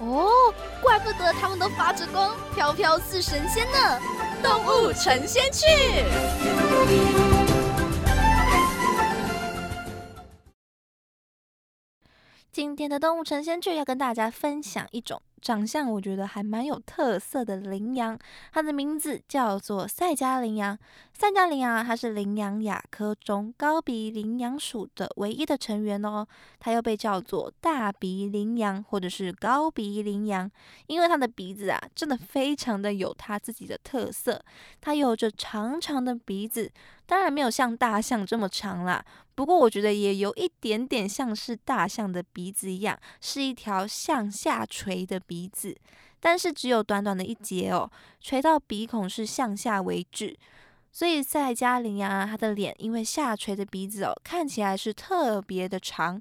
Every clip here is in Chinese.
哦，怪不得他们都发着光，飘飘似神仙呢。动物成仙去。今天的动物成仙剧要跟大家分享一种。长相我觉得还蛮有特色的羚羊，它的名字叫做赛迦羚羊。赛迦羚羊啊它是羚羊亚科中高鼻羚羊属的唯一的成员哦。它又被叫做大鼻羚羊或者是高鼻羚羊，因为它的鼻子啊真的非常的有它自己的特色。它有着长长的鼻子，当然没有像大象这么长啦。不过我觉得也有一点点像是大象的鼻子一样，是一条向下垂的鼻子，但是只有短短的一节哦，垂到鼻孔是向下为止。所以塞加羚羊啊，它的脸因为下垂的鼻子哦，看起来是特别的长。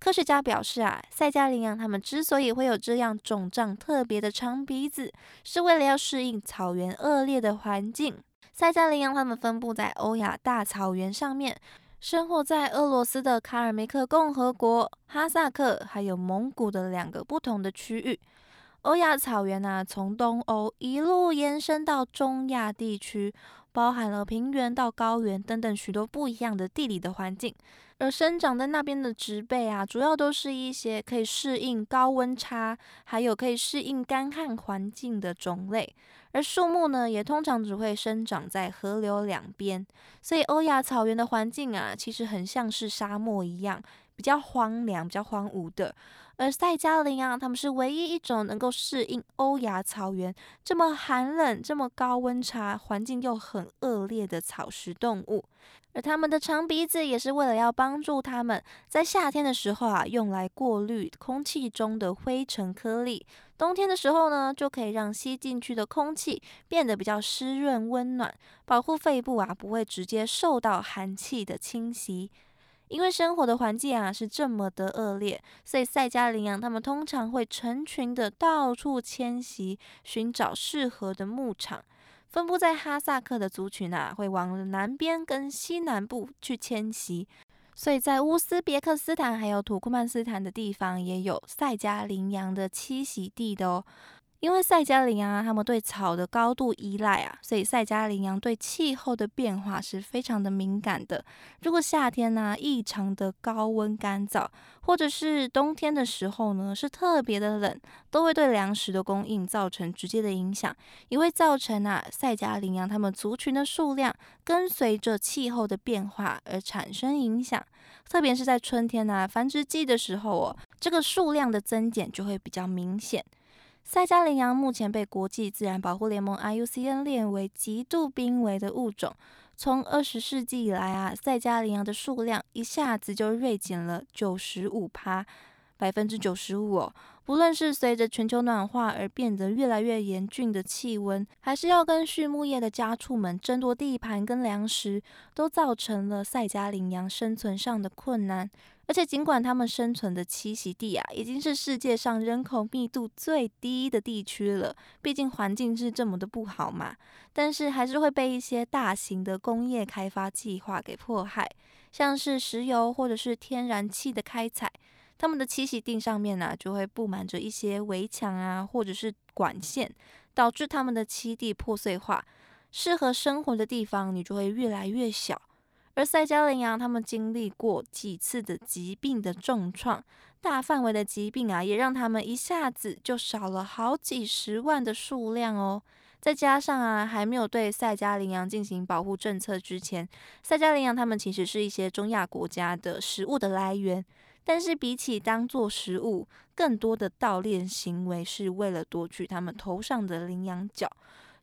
科学家表示啊，塞加羚羊它们之所以会有这样肿胀特别的长鼻子，是为了要适应草原恶劣的环境。塞加羚羊它们分布在欧亚大草原上面。生活在俄罗斯的卡尔梅克共和国、哈萨克还有蒙古的两个不同的区域。欧亚草原呢，从东欧一路延伸到中亚地区，包含了平原到高原等等许多不一样的地理的环境。而生长在那边的植被啊，主要都是一些可以适应高温差，还有可以适应干旱环境的种类。而树木呢，也通常只会生长在河流两边，所以欧亚草原的环境啊，其实很像是沙漠一样，比较荒凉、比较荒芜的。而赛迦羚啊，它们是唯一一种能够适应欧亚草原这么寒冷、这么高温差、环境又很恶劣的草食动物。而它们的长鼻子也是为了要帮助它们在夏天的时候啊，用来过滤空气中的灰尘颗粒；冬天的时候呢，就可以让吸进去的空气变得比较湿润温暖，保护肺部啊不会直接受到寒气的侵袭。因为生活的环境啊是这么的恶劣，所以赛加羚羊它们通常会成群的到处迁徙，寻找适合的牧场。分布在哈萨克的族群啊，会往南边跟西南部去迁徙，所以在乌兹别克斯坦还有土库曼斯坦的地方也有赛加羚羊的栖息地的哦。因为赛加羚羊啊，它们对草的高度依赖啊，所以赛加羚羊对气候的变化是非常的敏感的。如果夏天呢异常的高温干燥，或者是冬天的时候呢是特别的冷，都会对粮食的供应造成直接的影响，也会造成啊赛加羚羊它们族群的数量跟随着气候的变化而产生影响。特别是在春天呢繁殖季的时候哦，这个数量的增减就会比较明显。塞加羚羊目前被国际自然保护联盟 IUCN 列为极度濒危的物种。从二十世纪以来啊，赛迦羚羊的数量一下子就锐减了九十五趴，百分之九十五哦。不论是随着全球暖化而变得越来越严峻的气温，还是要跟畜牧业的家畜们争夺地盘跟粮食，都造成了赛迦羚羊生存上的困难。而且，尽管它们生存的栖息地啊，已经是世界上人口密度最低的地区了，毕竟环境是这么的不好嘛。但是，还是会被一些大型的工业开发计划给迫害，像是石油或者是天然气的开采，它们的栖息地上面呢，就会布满着一些围墙啊，或者是管线，导致它们的栖地破碎化，适合生活的地方你就会越来越小。而赛迦羚羊，他们经历过几次的疾病的重创，大范围的疾病啊，也让他们一下子就少了好几十万的数量哦。再加上啊，还没有对赛迦羚羊进行保护政策之前，赛迦羚羊他们其实是一些中亚国家的食物的来源。但是比起当做食物，更多的盗猎行为是为了夺取他们头上的羚羊角。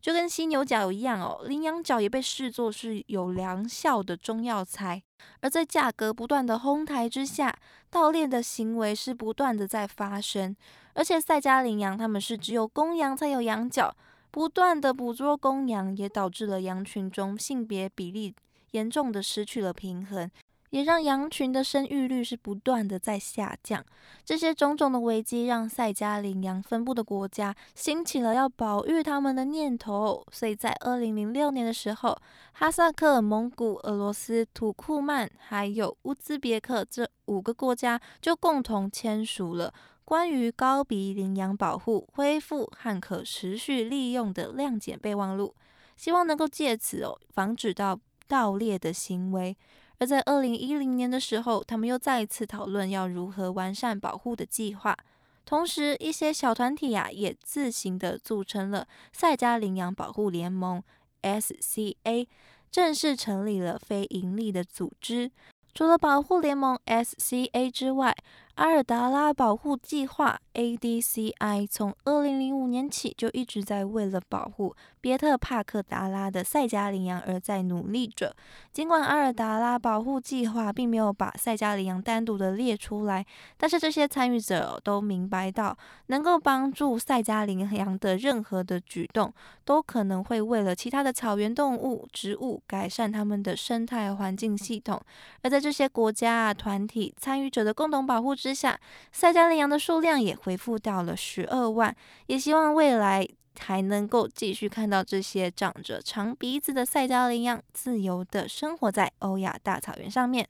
就跟犀牛角一样哦，羚羊角也被视作是有良效的中药材。而在价格不断的哄抬之下，盗猎的行为是不断的在发生。而且赛加羚羊它们是只有公羊才有羊角，不断的捕捉公羊，也导致了羊群中性别比例严重的失去了平衡。也让羊群的生育率是不断的在下降。这些种种的危机，让塞加羚羊分布的国家兴起了要保育它们的念头。所以在二零零六年的时候，哈萨克、蒙古、俄罗斯、土库曼还有乌兹别克这五个国家就共同签署了关于高鼻羚羊保护、恢复和可持续利用的谅解备忘录，希望能够借此哦防止到盗猎的行为。而在二零一零年的时候，他们又再一次讨论要如何完善保护的计划。同时，一些小团体呀也自行的组成了赛加羚羊保护联盟 （SCA），正式成立了非盈利的组织。除了保护联盟 SCA 之外，阿尔达拉保护计划 （ADCI） 从二零零五年起就一直在为了保护别特帕克达拉的赛加羚羊而在努力着。尽管阿尔达拉保护计划并没有把赛加羚羊单独的列出来，但是这些参与者都明白到，能够帮助赛加羚羊的任何的举动，都可能会为了其他的草原动物、植物改善它们的生态环境系统。而在这些国家啊团体参与者的共同保护。之下，赛加羚羊的数量也恢复到了十二万，也希望未来还能够继续看到这些长着长鼻子的赛加羚羊自由的生活在欧亚大草原上面。